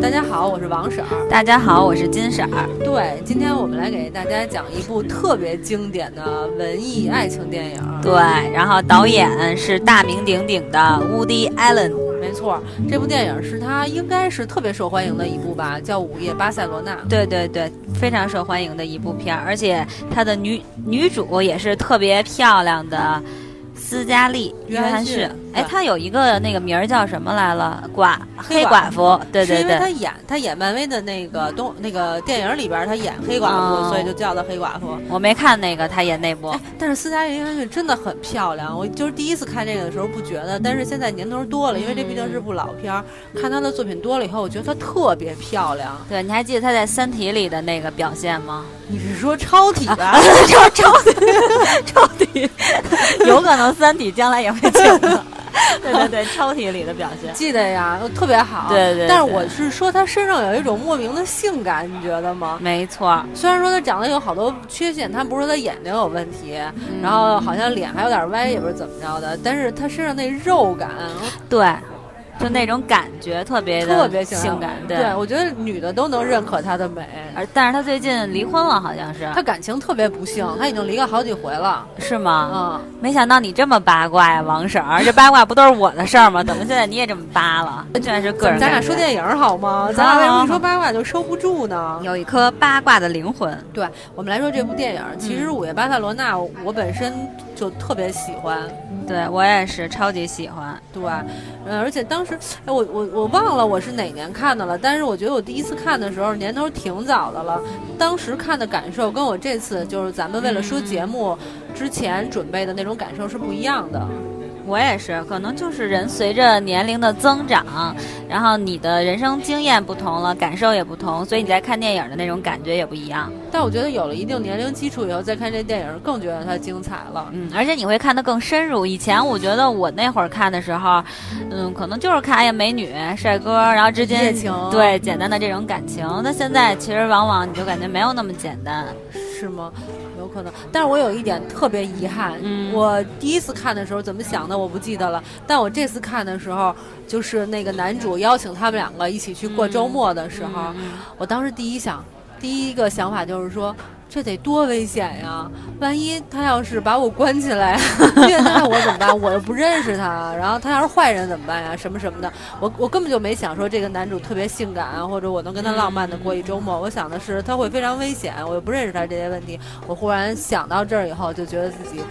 大家好，我是王婶儿。大家好，我是金婶儿。对，今天我们来给大家讲一部特别经典的文艺爱情电影。对，然后导演是大名鼎鼎的 Woody Allen。没错，这部电影是他应该是特别受欢迎的一部吧，叫《午夜巴塞罗那》。对对对，非常受欢迎的一部片儿，而且他的女女主也是特别漂亮的。斯嘉丽·约翰逊，哎，他有一个那个名儿叫什么来了？寡黑寡妇，对对对，是因为她演他演漫威的那个东那个电影里边，他演黑寡妇，所以就叫她黑寡妇。我没看那个，他演那部。但是斯嘉丽·约翰逊真的很漂亮，我就是第一次看这个的时候不觉得，但是现在年头多了，因为这毕竟是部老片儿，看她的作品多了以后，我觉得她特别漂亮。对，你还记得她在《三体》里的那个表现吗？你是说超体吧？超超体，超体，有可能。三体将来也会请的，对对对，超体里的表现记得呀，特别好。对对，但是我是说他身上有一种莫名的性感，你觉得吗？没错，虽然说他长得有好多缺陷，他不是说他眼睛有问题，然后好像脸还有点歪，也不是怎么着的，但是他身上那肉感，对。就那种感觉特别特别性感，对，我觉得女的都能认可她的美。而但是她最近离婚了，好像是。她感情特别不幸，她已经离了好几回了，是吗？嗯，没想到你这么八卦呀，王婶儿。这八卦不都是我的事儿吗？怎么现在你也这么扒了？完全是个人。咱俩说电影好吗？咱俩为什么说八卦就收不住呢？有一颗八卦的灵魂。对我们来说，这部电影其实《午夜巴塞罗那》，我本身就特别喜欢。对我也是超级喜欢。对，嗯，而且当时，哎，我我。我忘了我是哪年看的了，但是我觉得我第一次看的时候年头挺早的了。当时看的感受跟我这次就是咱们为了说节目之前准备的那种感受是不一样的。我也是，可能就是人随着年龄的增长，然后你的人生经验不同了，感受也不同，所以你在看电影的那种感觉也不一样。但我觉得有了一定年龄基础以后再看这电影，更觉得它精彩了。嗯，而且你会看得更深入。以前我觉得我那会儿看的时候，嗯，可能就是看哎呀美女帅哥，然后之间对简单的这种感情。那现在其实往往你就感觉没有那么简单，是吗？有可能，但是我有一点特别遗憾，我第一次看的时候怎么想的我不记得了，但我这次看的时候，就是那个男主邀请他们两个一起去过周末的时候，我当时第一想，第一个想法就是说。这得多危险呀！万一他要是把我关起来 虐待我怎么办？我又不认识他。然后他要是坏人怎么办呀？什么什么的，我我根本就没想说这个男主特别性感，或者我能跟他浪漫的过一周末。我想的是他会非常危险，我又不认识他这些问题。我忽然想到这儿以后，就觉得自己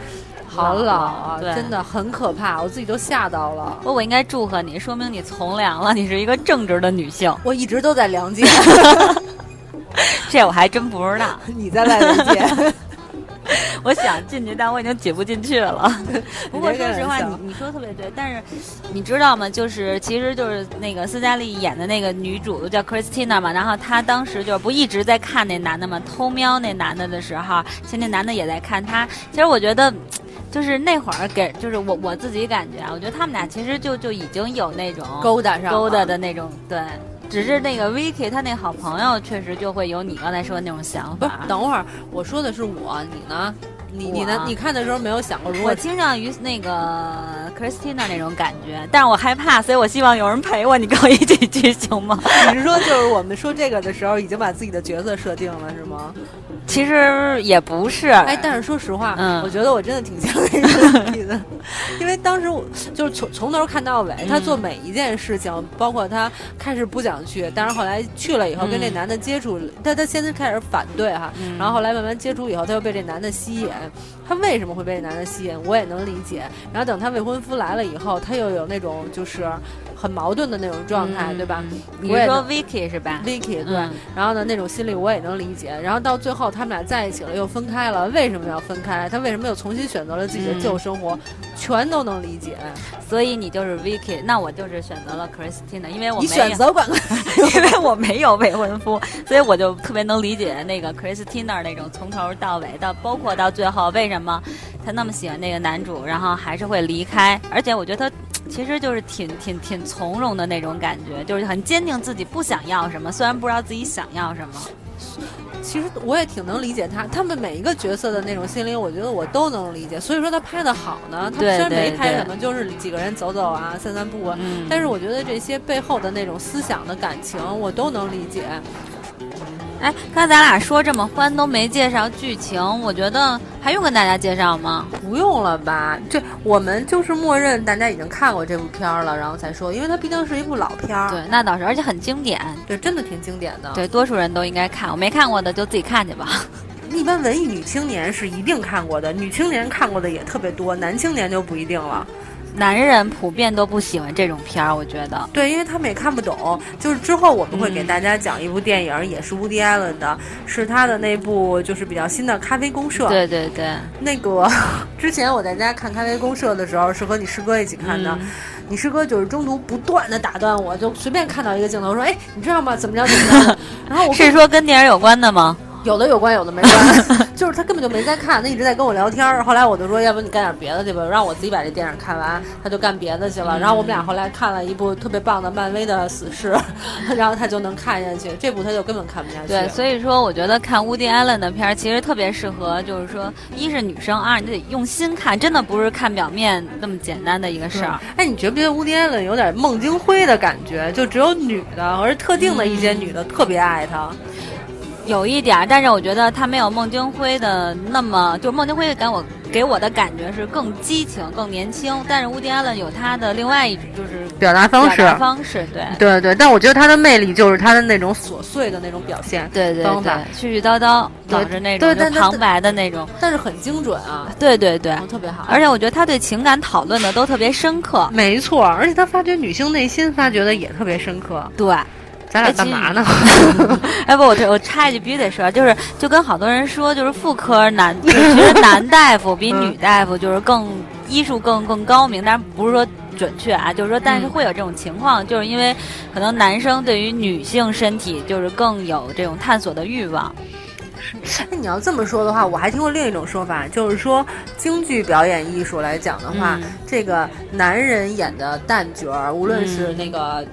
好老啊，真的很可怕，我自己都吓到了。我我应该祝贺你，说明你从良了，你是一个正直的女性。我一直都在良界。这我还真不知道。你在外面接，我想进去，但我已经挤不进去了。不过说实话，你你说的特别对。但是你知道吗？就是其实就是那个斯嘉丽演的那个女主叫 Christina 嘛。然后她当时就不一直在看那男的嘛，偷瞄那男的的时候，其实那男的也在看她。其实我觉得，就是那会儿给，就是我我自己感觉啊，我觉得他们俩其实就就已经有那种勾搭上勾搭的那种对。只是那个 Vicky 他那好朋友确实就会有你刚才说的那种想法。不，等会儿我说的是我，你呢？你你呢？你看的时候没有想过？如果我倾向于那个 Christina 那种感觉，但是我害怕，所以我希望有人陪我。你跟我一起去行吗？你是说就是我们说这个的时候已经把自己的角色设定了是吗？其实也不是。哎，但是说实话，嗯，我觉得我真的挺像那个女的，因为当时我就是从从头看到尾，他做每一件事情，包括他开始不想去，但是后来去了以后跟这男的接触，他他先开始反对哈，然后后来慢慢接触以后，他又被这男的吸引。他为什么会被这男的吸引？我也能理解。然后等她未婚夫来了以后，她又有那种就是很矛盾的那种状态，对吧？你说 Vicky 是吧？Vicky 对。然后呢，那种心理我也能理解。然后到最后他们俩在一起了，又分开了。为什么要分开？他为什么又重新选择了自己的旧生活？全都能理解。所以你就是 Vicky，那我就是选择了 Christina，因为我你选择管，因为我没有未婚夫，所以我就特别能理解那个 Christina 那种从头到尾到包括到最后为什么他那么喜欢那个男主，然后还是会离开。而且我觉得他其实就是挺挺挺从容的那种感觉，就是很坚定自己不想要什么，虽然不知道自己想要什么。其实我也挺能理解他，他们每一个角色的那种心灵，我觉得我都能理解。所以说他拍的好呢，他虽然没拍什么，就是几个人走走啊、散散步啊，但是我觉得这些背后的那种思想的感情，我都能理解。哎，刚才咱俩说这么欢，都没介绍剧情，我觉得还用跟大家介绍吗？不用了吧？这我们就是默认大家已经看过这部片儿了，然后才说，因为它毕竟是一部老片儿。对，那倒是，而且很经典。对，真的挺经典的。对，多数人都应该看，我没看过的就自己看去吧。一般文艺女青年是一定看过的，女青年看过的也特别多，男青年就不一定了。男人普遍都不喜欢这种片儿，我觉得。对，因为他们也看不懂。就是之后我们会给大家讲一部电影，也是 Woody Allen 的，是他的那部就是比较新的《咖啡公社》。对对对。那个 之前我在家看《咖啡公社》的时候，是和你师哥一起看的。你师哥就是中途不断的打断我，就随便看到一个镜头说：“哎，你知道吗？怎么着怎么着？” 然后我是说跟电影有关的吗？有的有关，有的没关，就是他根本就没在看，他一直在跟我聊天儿。后来我就说，要不你干点别的去吧，让我自己把这电影看完。他就干别的去了。然后我们俩后来看了一部特别棒的漫威的死侍，然后他就能看下去。这部他就根本看不下去。对，所以说我觉得看乌迪·艾伦的片儿其实特别适合，就是说，一是女生，二你得用心看，真的不是看表面那么简单的一个事儿。哎，你觉不觉得乌迪·艾伦有点孟京辉的感觉？就只有女的，而特定的一些女的特别爱他。有一点，但是我觉得他没有孟京辉的那么，就是孟京辉给我给我的感觉是更激情、更年轻。但是乌迪·艾伦有他的另外一种，就是表达方式。方式对对对，但我觉得他的魅力就是他的那种琐碎的那种表现，对对对，絮絮叨叨，导致那种旁白的那种，但是很精准啊，对对对，特别好。而且我觉得他对情感讨论的都特别深刻，没错，而且他发掘女性内心发掘的也特别深刻，对。咱俩干嘛呢？哎不，我这我插一句，必须得说，就是就跟好多人说，就是妇科男，觉得男大夫比女大夫就是更医术更更高明，但是不是说准确啊，就是说，但是会有这种情况，就是因为可能男生对于女性身体就是更有这种探索的欲望。那你要这么说的话，我还听过另一种说法，就是说京剧表演艺术来讲的话，这个男人演的旦角儿，无论是那个。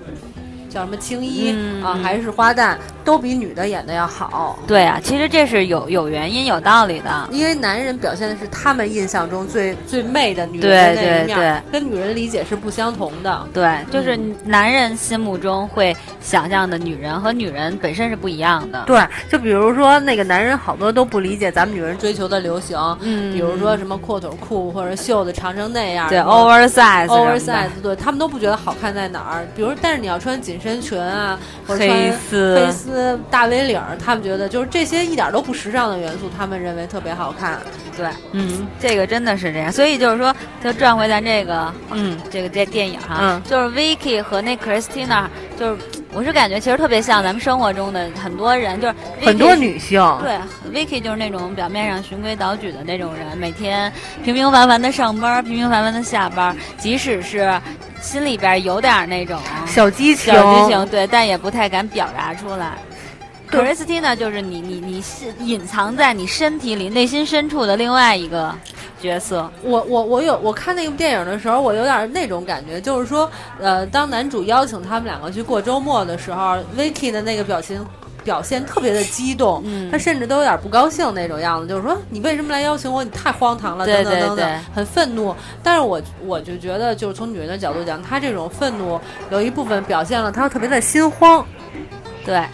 叫什么青衣啊，还是花旦，都比女的演的要好。对啊，其实这是有有原因、有道理的。因为男人表现的是他们印象中最最媚的女人那一面，跟女人理解是不相同的。对，就是男人心目中会想象的女人和女人本身是不一样的。对，就比如说那个男人好多都不理解咱们女人追求的流行，嗯，比如说什么阔腿裤或者袖子长成那样，对，oversize，oversize，对他们都不觉得好看在哪儿。比如，但是你要穿紧。身裙啊，黑丝、黑丝大 V 领儿，他们觉得就是这些一点都不时尚的元素，他们认为特别好看。对，嗯，这个真的是这样。所以就是说，就转回咱这个，嗯，这个这电影哈，就是 Vicky 和那 Christina，就是。我是感觉其实特别像咱们生活中的很多人，就是很多女性。对，Vicky 就是那种表面上循规蹈矩的那种人，每天平平凡凡的上班，平平凡凡的下班，即使是心里边有点那种小激情，小激情，对，但也不太敢表达出来。Christina 就是你，你，你是隐藏在你身体里、内心深处的另外一个。角色，我我我有我看那部电影的时候，我有点那种感觉，就是说，呃，当男主邀请他们两个去过周末的时候，Vicky 的那个表情表现特别的激动，他甚至都有点不高兴那种样子，就是说你为什么来邀请我？你太荒唐了，等等等等，很愤怒。但是我我就觉得，就是从女人的角度讲，她这种愤怒有一部分表现了她特别的心慌。对，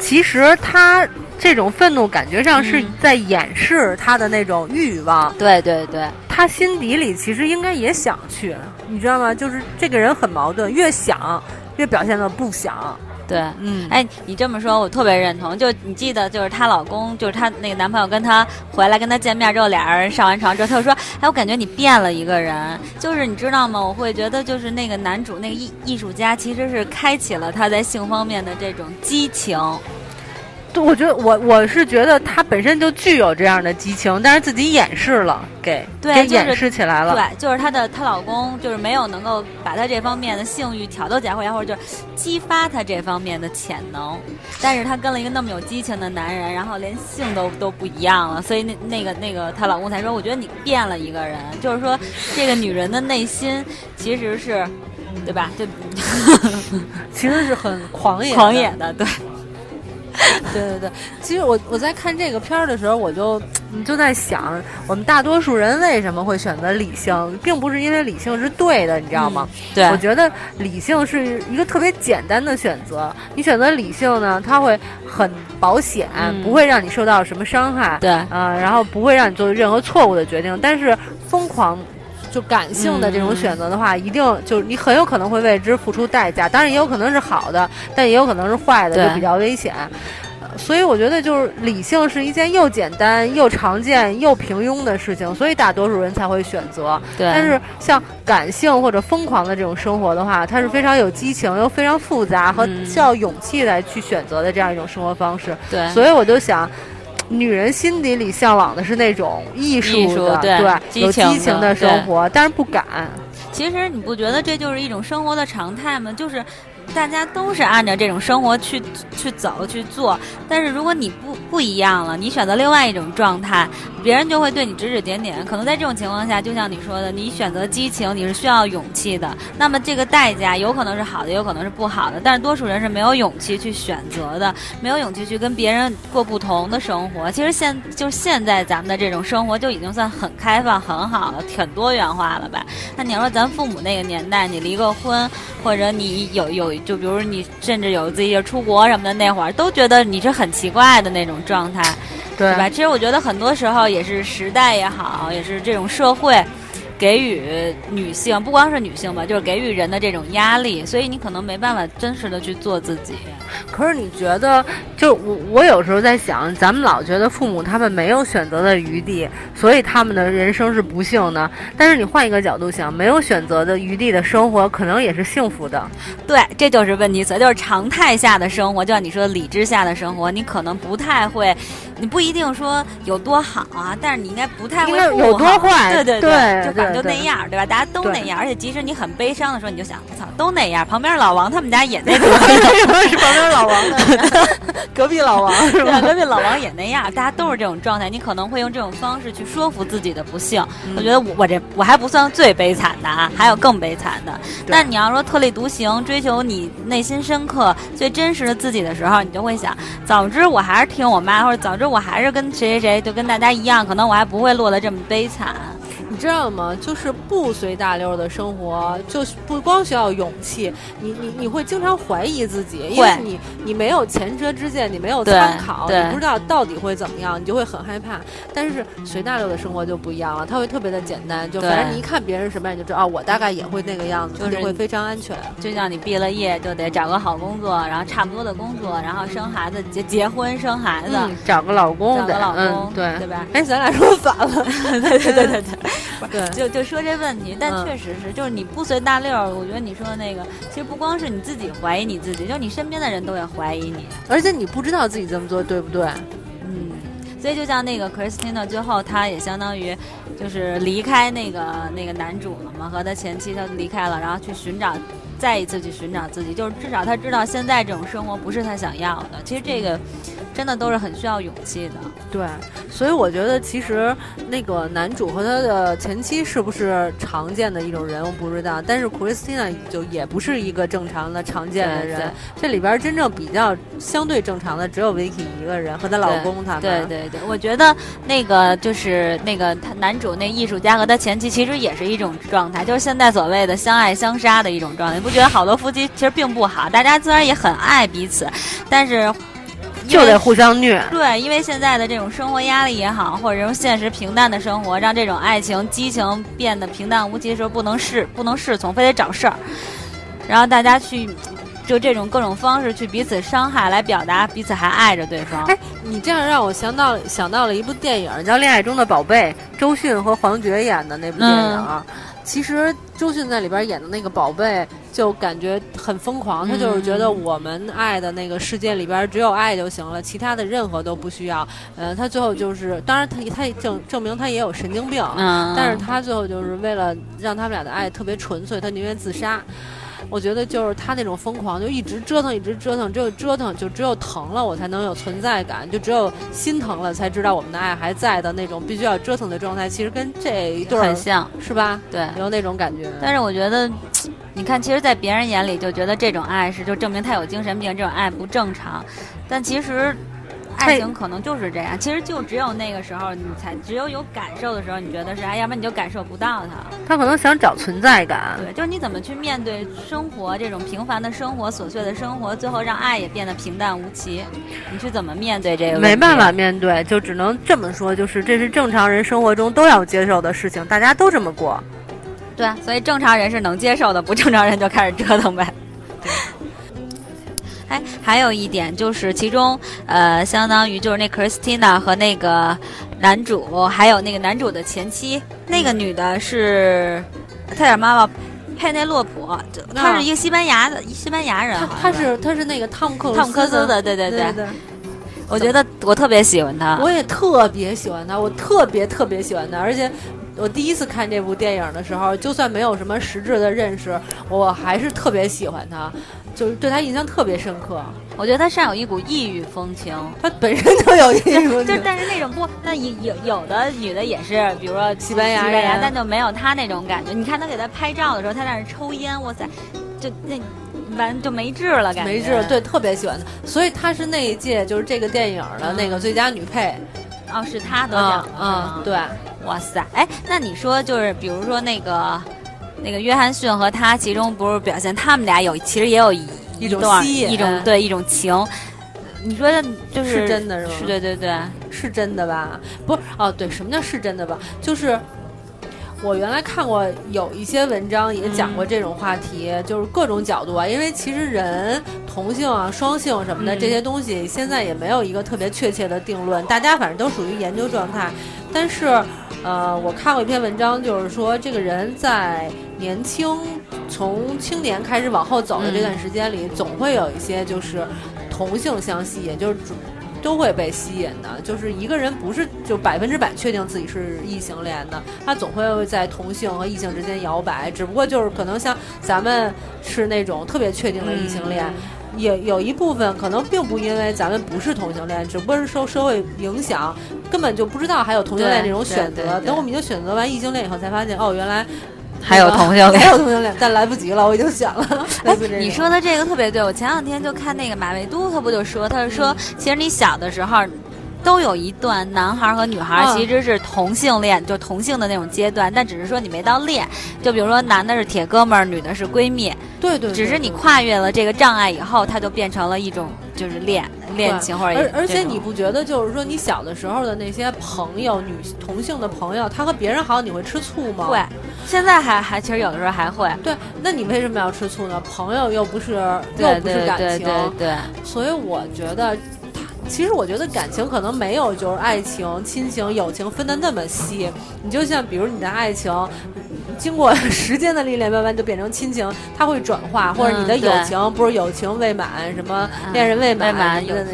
其实她。这种愤怒感觉上是在掩饰他的那种欲望。对对对，他心底里其实应该也想去，你知道吗？就是这个人很矛盾，越想越表现的不想。对，嗯，哎，你这么说，我特别认同。就你记得，就是她老公，就是她那个男朋友跟她回来跟她见面之后，俩人上完床之后，他就说：“哎，我感觉你变了一个人。”就是你知道吗？我会觉得，就是那个男主那个艺艺术家，其实是开启了他在性方面的这种激情。我觉得我我是觉得她本身就具有这样的激情，但是自己掩饰了，给给掩饰起来了。对，就是她的她老公就是没有能够把她这方面的性欲挑逗起来，或者或者就是激发她这方面的潜能。但是她跟了一个那么有激情的男人，然后连性都都不一样了，所以那那个那个她老公才说，我觉得你变了一个人。就是说，这个女人的内心其实是，对吧？就 其实是很狂野狂野的，对。对对对，其实我我在看这个片儿的时候，我就你就在想，我们大多数人为什么会选择理性，并不是因为理性是对的，你知道吗？对，我觉得理性是一个特别简单的选择。你选择理性呢，它会很保险，不会让你受到什么伤害。对，呃，然后不会让你做任何错误的决定。但是疯狂。就感性的这种选择的话，一定就是你很有可能会为之付出代价。当然也有可能是好的，但也有可能是坏的，就比较危险。所以我觉得就是理性是一件又简单又常见又平庸的事情，所以大多数人才会选择。对。但是像感性或者疯狂的这种生活的话，它是非常有激情又非常复杂和需要勇气来去选择的这样一种生活方式。对。所以我就想。女人心底里向往的是那种艺术的，对，有激情的生活，但是不敢。其实你不觉得这就是一种生活的常态吗？就是。大家都是按照这种生活去去走去做，但是如果你不不一样了，你选择另外一种状态，别人就会对你指指点点。可能在这种情况下，就像你说的，你选择激情，你是需要勇气的。那么这个代价有可能是好的，有可能是不好的。但是多数人是没有勇气去选择的，没有勇气去跟别人过不同的生活。其实现就是现在咱们的这种生活就已经算很开放、很好了，很多元化了吧？那你要说咱父母那个年代，你离个婚，或者你有有。就比如你甚至有自己出国什么的，那会儿都觉得你是很奇怪的那种状态，对吧？其实我觉得很多时候也是时代也好，也是这种社会。给予女性不光是女性吧，就是给予人的这种压力，所以你可能没办法真实的去做自己。可是你觉得，就我我有时候在想，咱们老觉得父母他们没有选择的余地，所以他们的人生是不幸的。但是你换一个角度想，没有选择的余地的生活，可能也是幸福的。对，这就是问题所就是常态下的生活，就像你说的理智下的生活，你可能不太会，你不一定说有多好啊，但是你应该不太会有多坏。对对对，就反正就那样，对吧？大家都那样，而且即使你很悲伤的时候，你就想，我操，都那样。旁边老王他们家也那样，是旁边老王的，隔壁老王是吧？隔壁老王也那样，大家都是这种状态。你可能会用这种方式去说服自己的不幸。我觉得我我这我还不算最悲惨的啊，还有更悲惨的。但你要说特立独行，追求你内心深刻、最真实的自己的时候，你就会想，早知我还是听我妈，或者早知我还是跟谁谁谁，就跟大家一样，可能我还不会落得这么悲惨。你知道吗？就是不随大流的生活，就不光需要勇气，你你你会经常怀疑自己，因为你你没有前车之鉴，你没有参考，你不知道到底会怎么样，你就会很害怕。但是随大流的生活就不一样了，它会特别的简单，就反正你一看别人什么样，你就知道，哦，我大概也会那个样子，就是会非常安全。就像你毕了业就得找个好工作，然后差不多的工作，然后生孩子结结婚生孩子，找个老公，找个老公，对对吧？哎，咱俩说反了，对对对对对。就就说这问题，但确实是，就是你不随大溜儿。我觉得你说的那个，其实不光是你自己怀疑你自己，就你身边的人都也怀疑你，而且你不知道自己这么做对不对。嗯，所以就像那个 Christina 最后，他也相当于就是离开那个那个男主了嘛，和他前妻他离开了，然后去寻找。再一次去寻找自己，就是至少他知道现在这种生活不是他想要的。其实这个真的都是很需要勇气的。对，所以我觉得其实那个男主和他的前妻是不是常见的一种人，我不知道。但是 Christina 就也不是一个正常的常见的人。这里边真正比较相对正常的只有 Vicky 一个人和她老公他们。对对对，我觉得那个就是那个他男主那艺术家和他前妻其实也是一种状态，就是现在所谓的相爱相杀的一种状态。不觉得好多夫妻 其实并不好，大家虽然也很爱彼此，但是就得互相虐。对，因为现在的这种生活压力也好，或者这种现实平淡的生活，让这种爱情激情变得平淡无奇的时候，不能侍不能侍从，非得找事儿，然后大家去就这种各种方式去彼此伤害，来表达彼此还爱着对方。哎，你这样让我想到想到了一部电影，叫《恋爱中的宝贝》，周迅和黄觉演的那部电影。其实周迅在里边演的那个宝贝，就感觉很疯狂。他就是觉得我们爱的那个世界里边只有爱就行了，其他的任何都不需要。嗯，他最后就是，当然他他证证明他也有神经病，但是他最后就是为了让他们俩的爱特别纯粹，他宁愿自杀。我觉得就是他那种疯狂，就一直折腾，一直折腾，只有折腾，就只有疼了，我才能有存在感；就只有心疼了，才知道我们的爱还在的那种必须要折腾的状态。其实跟这一对很像，是吧？对，有那种感觉。但是我觉得，你看，其实，在别人眼里就觉得这种爱是就证明他有精神病，这种爱不正常。但其实，爱情可能就是这样。其实就只有那个时候，你才只有有感受的时候，你觉得是爱，要不然你就感受不到它。他可能想找存在感。对，就是你怎么去面对生活这种平凡的生活、琐碎的生活，最后让爱也变得平淡无奇。你去怎么面对这个？没办法面对，就只能这么说，就是这是正常人生活中都要接受的事情，大家都这么过。对，所以正常人是能接受的，不正常人就开始折腾呗。哎，还有一点就是，其中呃，相当于就是那 Christina 和那个男主，还有那个男主的前妻，那个女的是泰点妈妈佩内洛普，她是一个西班牙的西班牙人，她是她是那个汤姆克汤姆克斯的，对对。对。我觉得我特别喜欢她，我也特别喜欢她，我特别特别喜欢她，而且。我第一次看这部电影的时候，就算没有什么实质的认识，我还是特别喜欢他，就是对他印象特别深刻。我觉得他善有一股异域风情，他本身就有异域风情。就但是那种不，那有有有的女的也是，比如说西班牙人，但就没有他那种感觉。你看他给他拍照的时候，他在那抽烟，哇塞，就那完就没治了，感觉没治。对，特别喜欢他，所以他是那一届就是这个电影的那个最佳女配。哦，是他得奖。嗯，对。哇塞，哎，那你说就是，比如说那个，那个约翰逊和他，其中不是表现他们俩有，其实也有一一种吸引，一种对一种情。你说就是是真的是吗？是，对对对，是真的吧？不是哦，对，什么叫是真的吧？就是。我原来看过有一些文章也讲过这种话题，就是各种角度啊。因为其实人同性啊、双性什么的这些东西，现在也没有一个特别确切的定论，大家反正都属于研究状态。但是，呃，我看过一篇文章，就是说这个人在年轻从青年开始往后走的这段时间里，总会有一些就是同性相吸也，就是。都会被吸引的，就是一个人不是就百分之百确定自己是异性恋的，他总会在同性和异性之间摇摆。只不过就是可能像咱们是那种特别确定的异性恋，也有一部分可能并不因为咱们不是同性恋，只不过是受社会影响，根本就不知道还有同性恋这种选择。等我们已经选择完异性恋以后，才发现哦，原来。还有同性恋，还有同性恋，但来不及了，我已经选了。哎，你说的这个特别对，我前两天就看那个马未都，他不就说，他是说，其实你小的时候，都有一段男孩和女孩其实是同性恋，就同性的那种阶段，但只是说你没到恋。就比如说男的是铁哥们儿，女的是闺蜜，对对，只是你跨越了这个障碍以后，它就变成了一种就是恋。恋情或者而而且你不觉得就是说你小的时候的那些朋友女同性的朋友，他和别人好，你会吃醋吗？会，现在还还其实有的时候还会。对，那你为什么要吃醋呢？朋友又不是又不是感情，对，所以我觉得，其实我觉得感情可能没有就是爱情、亲情、友情分的那么细。你就像比如你的爱情。经过时间的历练，慢慢就变成亲情，它会转化，或者你的友情不是友情未满，什么恋人未满的那个，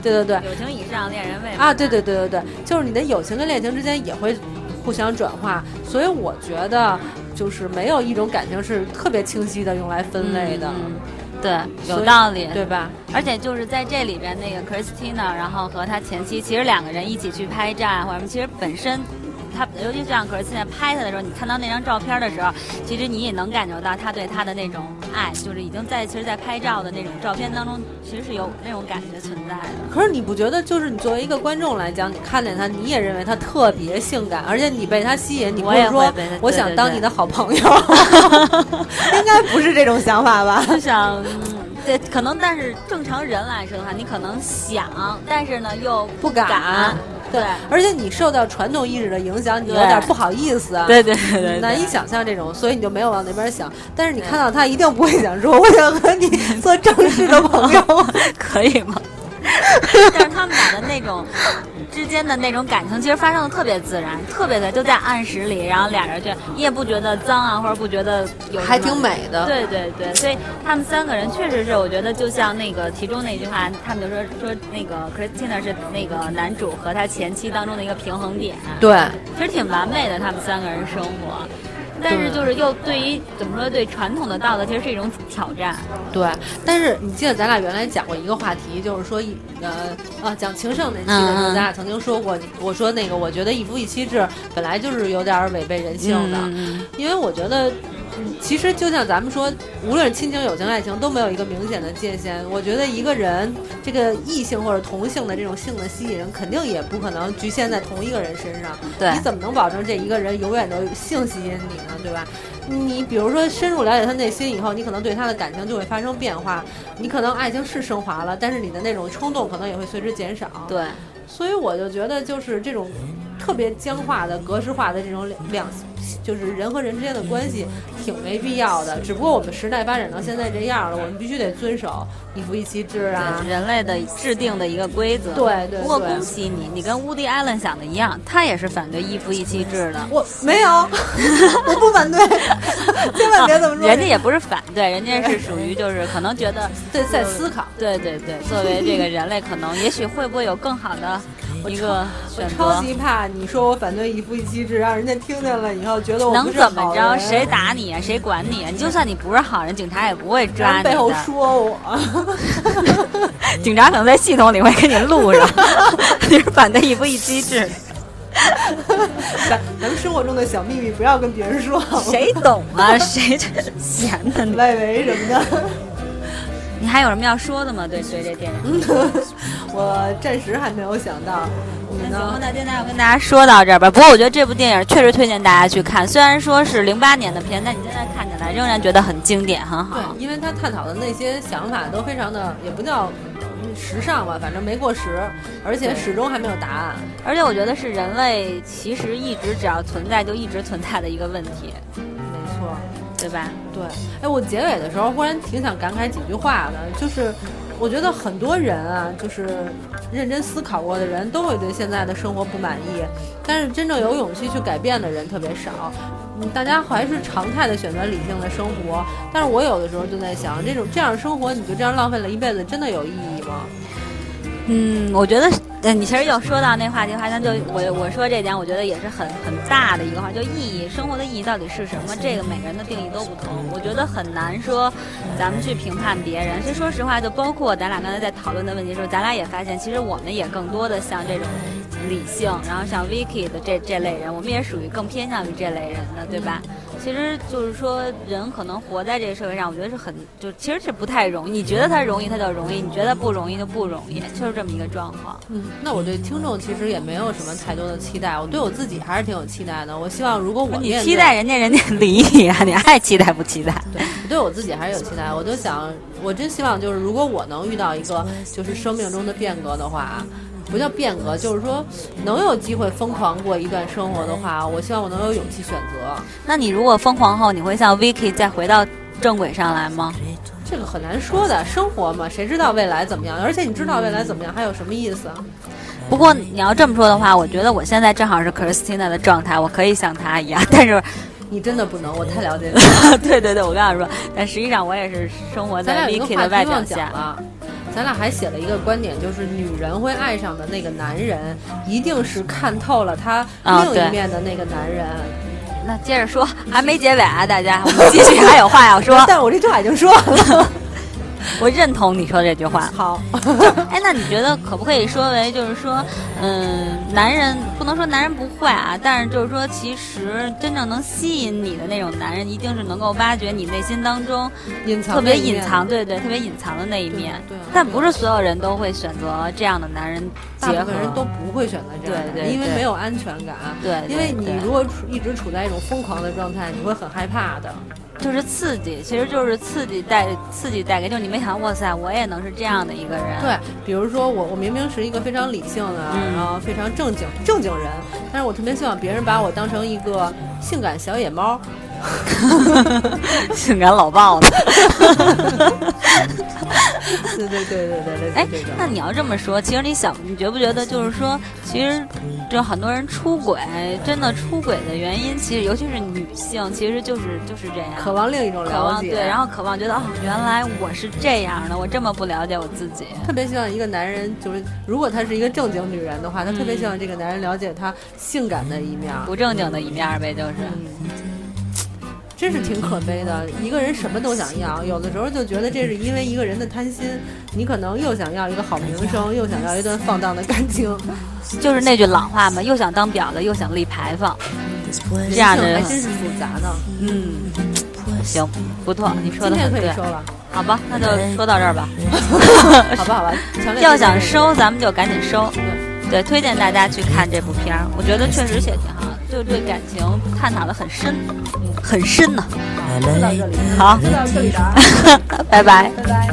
对对对，友情以上，恋人未满啊，对对对对对，就是你的友情跟恋情之间也会互相转化，所以我觉得就是没有一种感情是特别清晰的用来分类的，对，有道理，对吧？而且就是在这里边，那个 Christina，然后和他前妻，其实两个人一起去拍照或者什么，其实本身。他尤其像可是现在拍他的时候，你看到那张照片的时候，其实你也能感觉到他对他的那种爱，就是已经在其实，在拍照的那种照片当中，其实是有那种感觉存在的。可是你不觉得，就是你作为一个观众来讲，你看见他，你也认为他特别性感，而且你被他吸引，你不是说我想当你的好朋友，应该不是这种想法吧？想，对，可能但是正常人来说的话，你可能想，但是呢又不敢。对，而且你受到传统意识的影响，你有点不好意思啊，对对对，难以想象这种，所以你就没有往那边想。但是你看到他，一定不会想说我想和你做正式的朋友，可以吗？但是他们俩的那种之间的那种感情，其实发生的特别自然，特别的就在暗室里，然后俩人就你也不觉得脏啊，或者不觉得有还挺美的。对对对，所以他们三个人确实是，我觉得就像那个其中那句话，他们就说说那个 Christina 是那个男主和他前妻当中的一个平衡点。对，其实挺完美的，他们三个人生活。但是就是又对于怎么说对传统的道德其实是一种挑战。对，但是你记得咱俩原来讲过一个话题，就是说一呃啊讲情圣那期的时候，咱俩曾经说过，我说那个我觉得一夫一妻制本来就是有点违背人性的，因为我觉得其实就像咱们说，无论亲情、友情、爱情，都没有一个明显的界限。我觉得一个人这个异性或者同性的这种性的吸引，肯定也不可能局限在同一个人身上。对，你怎么能保证这一个人永远都性吸引你呢？对吧？你比如说深入了解他内心以后，你可能对他的感情就会发生变化。你可能爱情是升华了，但是你的那种冲动可能也会随之减少。对，所以我就觉得就是这种特别僵化的、格式化的这种两。就是人和人之间的关系挺没必要的，只不过我们时代发展到现在这样了，我们必须得遵守。一夫一妻制啊，人类的制定的一个规则。对对。不过恭喜你，你跟乌迪·艾伦想的一样，他也是反对一夫一妻制的。我没有，我不反对，千万别这么说。人家也不是反对，人家是属于就是可能觉得对在思考。对对对，作为这个人类，可能也许会不会有更好的。一个选择，超级怕你说我反对一夫一妻制，让人家听见了以后觉得我能怎么着？谁打你啊？谁管你啊？你就算你不是好人，警察也不会抓你。背后说我，警察可能在系统里会给你录上。你是反对一夫一妻制？咱咱们生活中的小秘密不要跟别人说。谁懂啊？谁闲的？外围什么的。你还有什么要说的吗？对对，这电影，我暂时还没有想到。那行，那今天要跟大家说到这儿吧。不过我觉得这部电影确实推荐大家去看，虽然说是零八年的片，但你现在看起来仍然觉得很经典，很好。对，因为他探讨的那些想法都非常的，也不叫时尚吧，反正没过时，而且始终还没有答案。而且我觉得是人类其实一直只要存在就一直存在的一个问题。没错。对吧？对，哎，我结尾的时候忽然挺想感慨几句话的，就是我觉得很多人啊，就是认真思考过的人都会对现在的生活不满意，但是真正有勇气去改变的人特别少。嗯，大家还是常态的选择理性的生活，但是我有的时候就在想，这种这样生活，你就这样浪费了一辈子，真的有意义吗？嗯，我觉得。你其实又说到那话题的话，那就我我说这点，我觉得也是很很大的一个话，就意义，生活的意义到底是什么？这个每个人的定义都不同，我觉得很难说，咱们去评判别人。其实说实话，就包括咱俩刚才在讨论的问题时候，咱俩也发现，其实我们也更多的像这种理性，然后像 Vicky 的这这类人，我们也属于更偏向于这类人的，对吧？其实就是说，人可能活在这个社会上，我觉得是很就其实是不太容易。你觉得它容易，它就容易；你觉得不容易，就不容易，就是这么一个状况。嗯，那我对听众其实也没有什么太多的期待，我对我自己还是挺有期待的。我希望如果我你期待人家，人家理你啊，你爱期待不期待？对，对我自己还是有期待。我就想，我真希望就是，如果我能遇到一个就是生命中的变革的话。不叫变革，就是说能有机会疯狂过一段生活的话，我希望我能有勇气选择。那你如果疯狂后，你会像 Vicky 再回到正轨上来吗？这个很难说的，生活嘛，谁知道未来怎么样？而且你知道未来怎么样，还有什么意思？不过你要这么说的话，我觉得我现在正好是 Christina 的状态，我可以像她一样。但是 你真的不能，我太了解你。对对对，我跟你说，但实际上我也是生活在 Vicky 的外表下。咱俩还写了一个观点，就是女人会爱上的那个男人，一定是看透了他另一面的那个男人。那接着说，还没结尾啊，大家，我们继续还有话要说。但我这句话已经说完了。我认同你说这句话。好，哎，那你觉得可不可以说为，就是说，嗯，男人不能说男人不坏啊，但是就是说，其实真正能吸引你的那种男人，一定是能够挖掘你内心当中隐藏、特别隐藏，对对，特别隐藏的那一面。对。但不是所有人都会选择这样的男人，大部分人都不会选择这样的，对对，因为没有安全感。对。因为你如果处一直处在一种疯狂的状态，你会很害怕的。就是刺激，其实就是刺激带刺激带给，就是你没想哇塞，我也能是这样的一个人。对，比如说我，我明明是一个非常理性的，然后非常正经正经人，但是我特别希望别人把我当成一个性感小野猫。性感老豹子，对对对对对，哎，那你要这么说，其实你想，你觉不觉得就是说，其实就很多人出轨，真的出轨的原因，其实尤其是女性，其实就是就是这样，渴望另一种了解，对，然后渴望觉得哦，原来我是这样的，我这么不了解我自己，特别希望一个男人，就是如果他是一个正经女人的话，他特别希望这个男人了解他性感的一面，不正经的一面呗，就是。真是挺可悲的一个人什么都想要有的时候就觉得这是因为一个人的贪心你可能又想要一个好名声又想要一段放荡的感情。就是那句老话嘛又想当婊子又想立牌坊这样的人心是复杂的嗯行不错你说的很对好吧那就说到这儿吧 好吧好吧要想收咱们就赶紧收对。推荐大家去看这部片儿我觉得确实写挺好就这个感情探讨的很深，很深呢、就到这里，好，就到这里了，拜拜，拜拜。